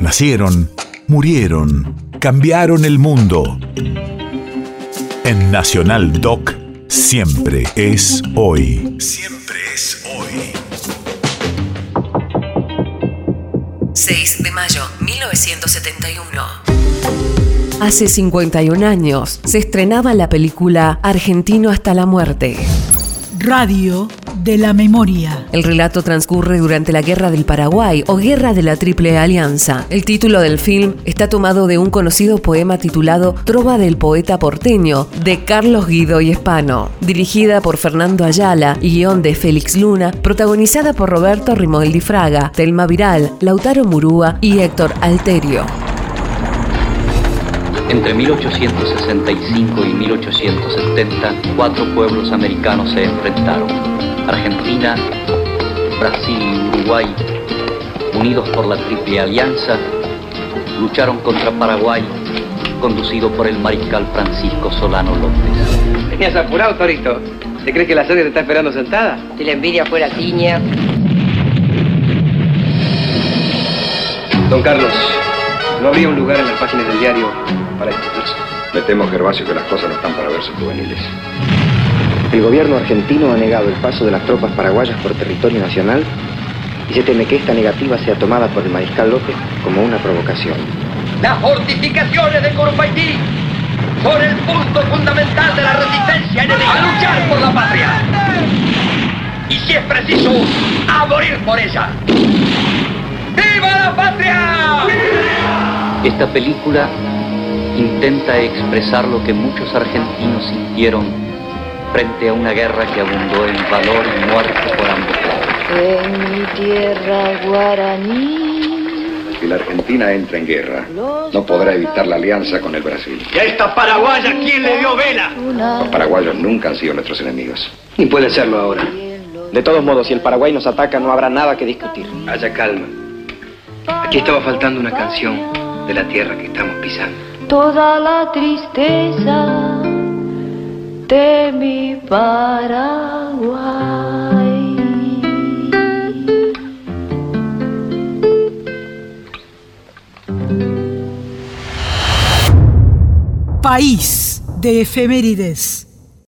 Nacieron, murieron, cambiaron el mundo. En Nacional Doc, siempre es hoy. Siempre es hoy. 6 de mayo 1971. Hace 51 años se estrenaba la película Argentino hasta la muerte. Radio de la memoria. El relato transcurre durante la Guerra del Paraguay o Guerra de la Triple Alianza. El título del film está tomado de un conocido poema titulado Trova del poeta porteño de Carlos Guido y Espano, dirigida por Fernando Ayala y guion de Félix Luna, protagonizada por Roberto Rimoldi Fraga, Telma Viral, Lautaro Murúa y Héctor Alterio. Entre 1865 y 1870, cuatro pueblos americanos se enfrentaron. Argentina, Brasil y Uruguay, unidos por la Triple Alianza, lucharon contra Paraguay, conducido por el mariscal Francisco Solano López. Venías apurado, Torito. ¿Te crees que la serie te está esperando sentada? Si la envidia fuera tiña. Don Carlos, ¿no habría un lugar en las páginas del diario para discutirse? Me temo, Gervasio, que las cosas no están para verse juveniles. El gobierno argentino ha negado el paso de las tropas paraguayas por territorio nacional y se teme que esta negativa sea tomada por el mariscal López como una provocación. Las fortificaciones de Corpaití son el punto fundamental de la resistencia enemiga. A luchar por la patria. Y si es preciso, a morir por ella. ¡Viva la patria! Esta película intenta expresar lo que muchos argentinos sintieron frente a una guerra que abundó en valor y muerte por ambos lados. En mi tierra guaraní. Si la Argentina entra en guerra, no podrá evitar la alianza con el Brasil. ¿Y a esta paraguaya quién le dio vela? Los paraguayos nunca han sido nuestros enemigos. Ni puede serlo ahora. De todos modos, si el Paraguay nos ataca, no habrá nada que discutir. Haya calma. Aquí estaba faltando una canción de la tierra que estamos pisando. Toda la tristeza de mi Paraguay. País de efemérides.